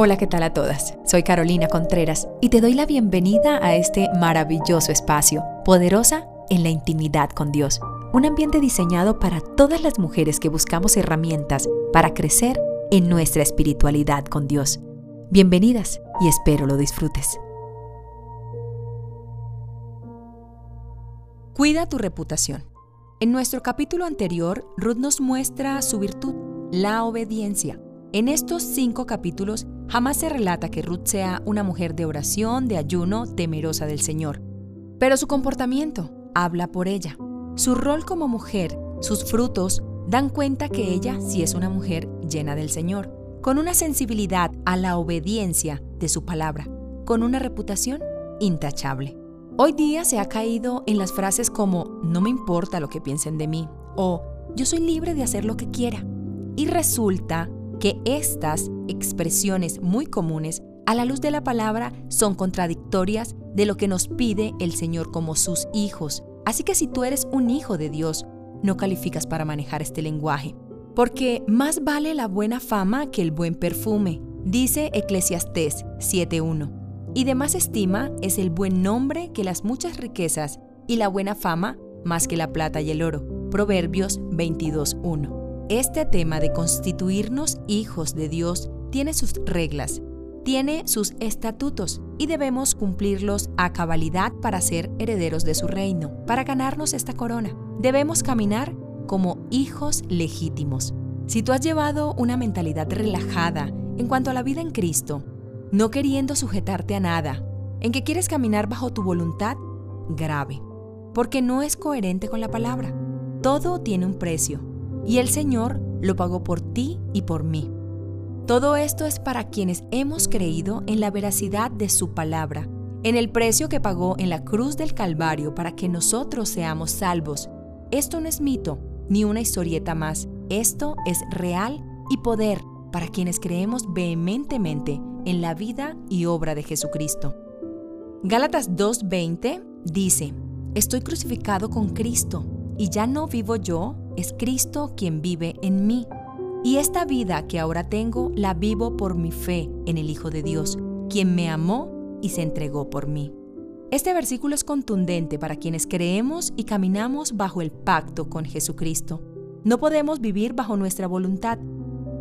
Hola, ¿qué tal a todas? Soy Carolina Contreras y te doy la bienvenida a este maravilloso espacio, poderosa en la intimidad con Dios. Un ambiente diseñado para todas las mujeres que buscamos herramientas para crecer en nuestra espiritualidad con Dios. Bienvenidas y espero lo disfrutes. Cuida tu reputación. En nuestro capítulo anterior, Ruth nos muestra su virtud, la obediencia. En estos cinco capítulos Jamás se relata que Ruth sea una mujer de oración, de ayuno, temerosa del Señor. Pero su comportamiento habla por ella. Su rol como mujer, sus frutos, dan cuenta que ella sí es una mujer llena del Señor, con una sensibilidad a la obediencia de su palabra, con una reputación intachable. Hoy día se ha caído en las frases como no me importa lo que piensen de mí o yo soy libre de hacer lo que quiera. Y resulta que estas expresiones muy comunes a la luz de la palabra son contradictorias de lo que nos pide el Señor como sus hijos. Así que si tú eres un hijo de Dios, no calificas para manejar este lenguaje. Porque más vale la buena fama que el buen perfume, dice Eclesiastés 7.1. Y de más estima es el buen nombre que las muchas riquezas y la buena fama más que la plata y el oro. Proverbios 22.1. Este tema de constituirnos hijos de Dios tiene sus reglas, tiene sus estatutos y debemos cumplirlos a cabalidad para ser herederos de su reino, para ganarnos esta corona. Debemos caminar como hijos legítimos. Si tú has llevado una mentalidad relajada en cuanto a la vida en Cristo, no queriendo sujetarte a nada, en que quieres caminar bajo tu voluntad, grave, porque no es coherente con la palabra. Todo tiene un precio y el Señor lo pagó por ti y por mí. Todo esto es para quienes hemos creído en la veracidad de su palabra, en el precio que pagó en la cruz del Calvario para que nosotros seamos salvos. Esto no es mito ni una historieta más, esto es real y poder para quienes creemos vehementemente en la vida y obra de Jesucristo. Gálatas 2:20 dice, Estoy crucificado con Cristo, y ya no vivo yo, es Cristo quien vive en mí. Y esta vida que ahora tengo la vivo por mi fe en el Hijo de Dios, quien me amó y se entregó por mí. Este versículo es contundente para quienes creemos y caminamos bajo el pacto con Jesucristo. No podemos vivir bajo nuestra voluntad.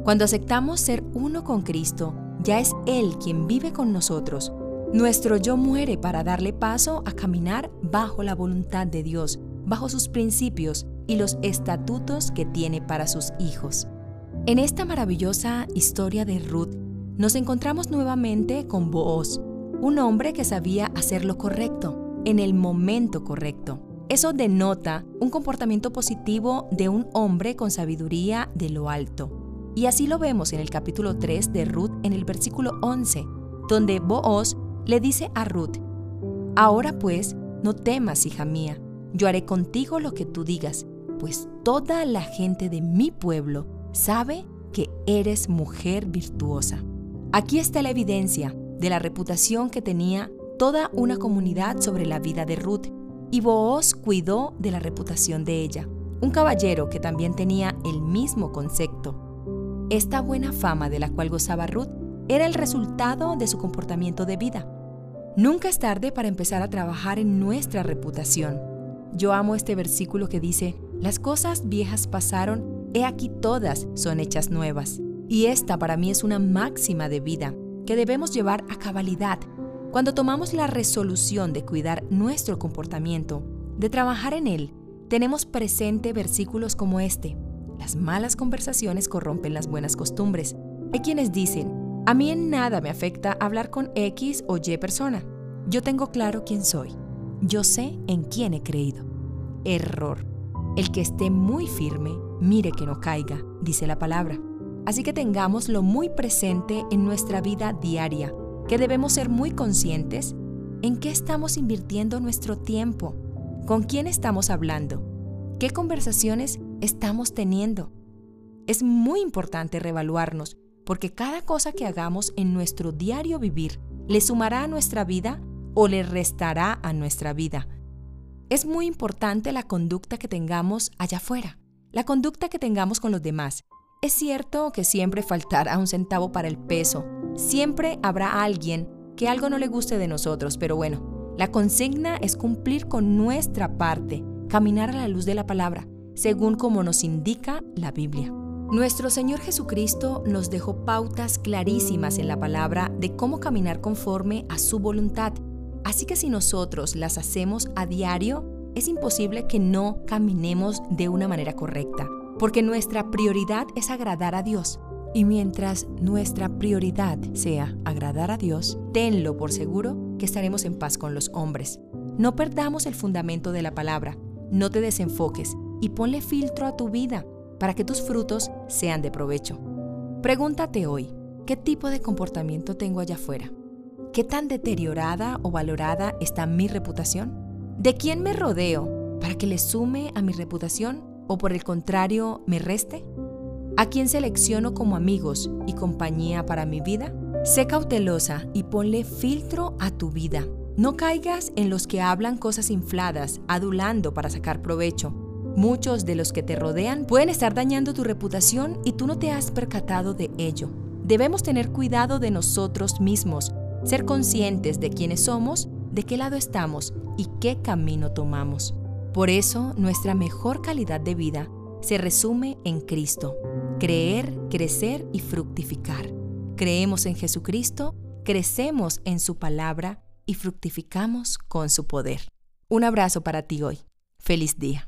Cuando aceptamos ser uno con Cristo, ya es Él quien vive con nosotros. Nuestro yo muere para darle paso a caminar bajo la voluntad de Dios, bajo sus principios y los estatutos que tiene para sus hijos. En esta maravillosa historia de Ruth, nos encontramos nuevamente con Booz, un hombre que sabía hacer lo correcto, en el momento correcto. Eso denota un comportamiento positivo de un hombre con sabiduría de lo alto. Y así lo vemos en el capítulo 3 de Ruth en el versículo 11, donde Booz le dice a Ruth, Ahora pues, no temas, hija mía, yo haré contigo lo que tú digas, pues toda la gente de mi pueblo sabe que eres mujer virtuosa. Aquí está la evidencia de la reputación que tenía toda una comunidad sobre la vida de Ruth, y Booz cuidó de la reputación de ella, un caballero que también tenía el mismo concepto. Esta buena fama de la cual gozaba Ruth era el resultado de su comportamiento de vida. Nunca es tarde para empezar a trabajar en nuestra reputación. Yo amo este versículo que dice, las cosas viejas pasaron, he aquí todas son hechas nuevas. Y esta para mí es una máxima de vida que debemos llevar a cabalidad cuando tomamos la resolución de cuidar nuestro comportamiento, de trabajar en él. Tenemos presente versículos como este. Las malas conversaciones corrompen las buenas costumbres. Hay quienes dicen, a mí en nada me afecta hablar con X o Y persona. Yo tengo claro quién soy. Yo sé en quién he creído. Error. El que esté muy firme, mire que no caiga, dice la palabra. Así que tengámoslo muy presente en nuestra vida diaria, que debemos ser muy conscientes en qué estamos invirtiendo nuestro tiempo, con quién estamos hablando, qué conversaciones estamos teniendo. Es muy importante reevaluarnos, porque cada cosa que hagamos en nuestro diario vivir le sumará a nuestra vida o le restará a nuestra vida. Es muy importante la conducta que tengamos allá afuera, la conducta que tengamos con los demás. Es cierto que siempre faltará un centavo para el peso, Siempre habrá alguien que algo no le guste de nosotros, pero bueno, la consigna es cumplir con nuestra parte, caminar a la luz de la palabra, según como nos indica la Biblia. Nuestro Señor Jesucristo nos dejó pautas clarísimas en la palabra de cómo caminar conforme a su voluntad. Así que si nosotros las hacemos a diario, es imposible que no caminemos de una manera correcta, porque nuestra prioridad es agradar a Dios. Y mientras nuestra prioridad sea agradar a Dios, tenlo por seguro que estaremos en paz con los hombres. No perdamos el fundamento de la palabra, no te desenfoques y ponle filtro a tu vida para que tus frutos sean de provecho. Pregúntate hoy, ¿qué tipo de comportamiento tengo allá afuera? ¿Qué tan deteriorada o valorada está mi reputación? ¿De quién me rodeo para que le sume a mi reputación o por el contrario me reste? ¿A quién selecciono como amigos y compañía para mi vida? Sé cautelosa y ponle filtro a tu vida. No caigas en los que hablan cosas infladas, adulando para sacar provecho Muchos de los que te rodean pueden estar dañando tu reputación y tú no te has percatado de ello. Debemos tener cuidado de nosotros mismos, ser conscientes de quiénes somos, de qué lado estamos y qué camino tomamos. Por eso, nuestra mejor calidad de vida se resume en Cristo. Creer, crecer y fructificar. Creemos en Jesucristo, crecemos en su palabra y fructificamos con su poder. Un abrazo para ti hoy. Feliz día.